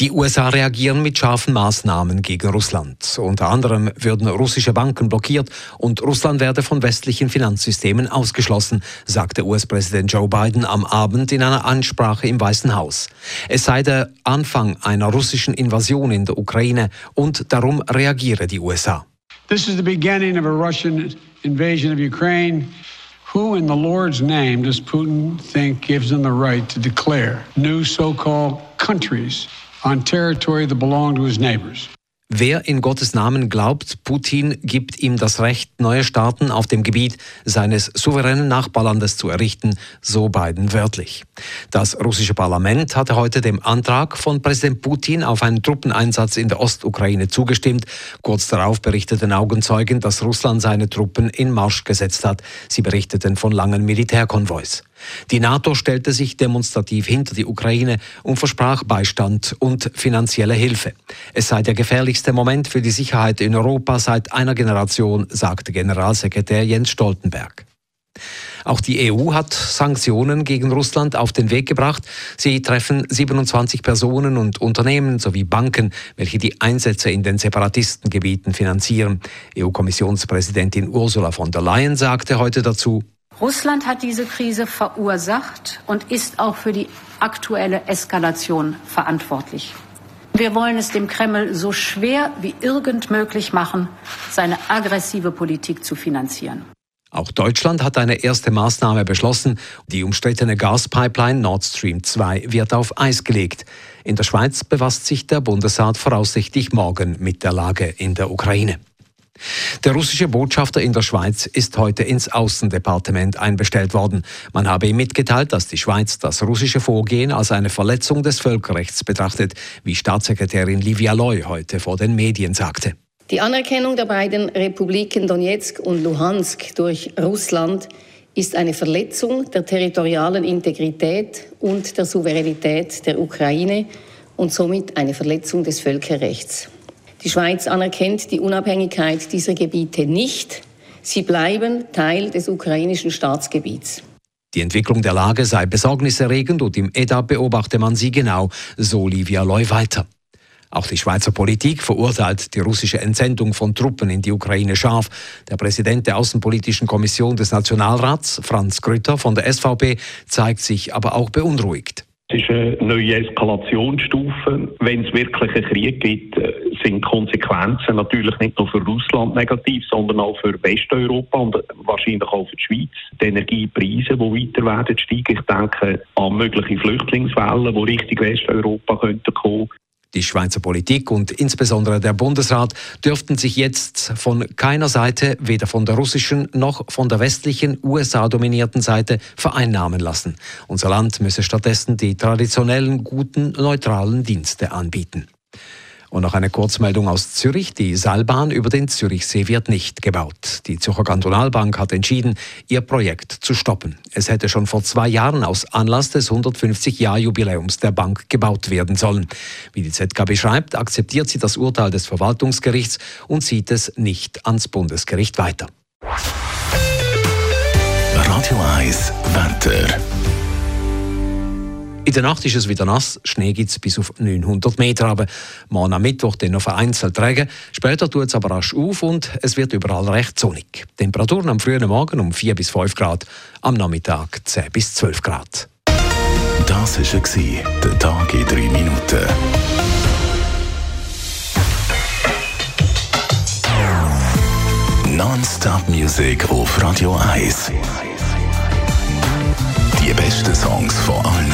Die USA reagieren mit scharfen Maßnahmen gegen Russland. Unter anderem würden russische Banken blockiert und Russland werde von westlichen Finanzsystemen ausgeschlossen, sagte US-Präsident Joe Biden am Abend in einer Ansprache im Weißen Haus. Es sei der Anfang einer russischen Invasion in der Ukraine und darum reagiere die USA. This is the beginning of a Russian invasion of Ukraine. Who in the Lord's name does Putin think gives him the right to declare new so-called countries on territory that belong to his neighbors. Wer in Gottes Namen glaubt, Putin gibt ihm das Recht, neue Staaten auf dem Gebiet seines souveränen Nachbarlandes zu errichten, so Biden wörtlich. Das russische Parlament hatte heute dem Antrag von Präsident Putin auf einen Truppeneinsatz in der Ostukraine zugestimmt. Kurz darauf berichteten Augenzeugen, dass Russland seine Truppen in Marsch gesetzt hat. Sie berichteten von langen Militärkonvois. Die NATO stellte sich demonstrativ hinter die Ukraine und versprach Beistand und finanzielle Hilfe. Es sei der gefährlichste Moment für die Sicherheit in Europa seit einer Generation, sagte Generalsekretär Jens Stoltenberg. Auch die EU hat Sanktionen gegen Russland auf den Weg gebracht. Sie treffen 27 Personen und Unternehmen sowie Banken, welche die Einsätze in den Separatistengebieten finanzieren. EU-Kommissionspräsidentin Ursula von der Leyen sagte heute dazu, Russland hat diese Krise verursacht und ist auch für die aktuelle Eskalation verantwortlich. Wir wollen es dem Kreml so schwer wie irgend möglich machen, seine aggressive Politik zu finanzieren. Auch Deutschland hat eine erste Maßnahme beschlossen. Die umstrittene Gaspipeline Nord Stream 2 wird auf Eis gelegt. In der Schweiz befasst sich der Bundesrat voraussichtlich morgen mit der Lage in der Ukraine. Der russische Botschafter in der Schweiz ist heute ins Außendepartement einbestellt worden. Man habe ihm mitgeteilt, dass die Schweiz das russische Vorgehen als eine Verletzung des Völkerrechts betrachtet, wie Staatssekretärin Livia Loy heute vor den Medien sagte. Die Anerkennung der beiden Republiken Donetsk und Luhansk durch Russland ist eine Verletzung der territorialen Integrität und der Souveränität der Ukraine und somit eine Verletzung des Völkerrechts. Die Schweiz anerkennt die Unabhängigkeit dieser Gebiete nicht. Sie bleiben Teil des ukrainischen Staatsgebiets. Die Entwicklung der Lage sei besorgniserregend und im EDA beobachte man sie genau, so Livia Loy weiter. Auch die Schweizer Politik verurteilt die russische Entsendung von Truppen in die Ukraine scharf. Der Präsident der Außenpolitischen Kommission des Nationalrats, Franz Grütter von der SVP, zeigt sich aber auch beunruhigt. Ist eine neue Eskalationsstufe. Wenn es wirklich einen Krieg gibt, äh, sind Konsequenzen natürlich nicht nur für Russland negativ, sondern auch für Westeuropa und wahrscheinlich auch für die Schweiz. Die Energiepreise, die weiter werden steigen. Ich denke an mögliche Flüchtlingswellen, die Richtung Westeuropa könnten kommen. Die Schweizer Politik und insbesondere der Bundesrat dürften sich jetzt von keiner Seite, weder von der russischen noch von der westlichen USA-dominierten Seite, vereinnahmen lassen. Unser Land müsse stattdessen die traditionellen, guten, neutralen Dienste anbieten. Und noch eine Kurzmeldung aus Zürich. Die Seilbahn über den Zürichsee wird nicht gebaut. Die Zürcher Kantonalbank hat entschieden, ihr Projekt zu stoppen. Es hätte schon vor zwei Jahren aus Anlass des 150-Jahr-Jubiläums der Bank gebaut werden sollen. Wie die ZKB schreibt, akzeptiert sie das Urteil des Verwaltungsgerichts und zieht es nicht ans Bundesgericht weiter. Radio 1 Wetter. In der Nacht ist es wieder nass, Schnee gibt es bis auf 900 Meter, aber morgen am Mittwoch dann noch vereinzelt Regen. Später tut es aber rasch auf und es wird überall recht sonnig. Temperaturen am frühen Morgen um 4 bis 5 Grad, am Nachmittag 10 bis 12 Grad. Das war der Tag in 3 Minuten. Non-Stop Music auf Radio 1. Die besten Songs von allen.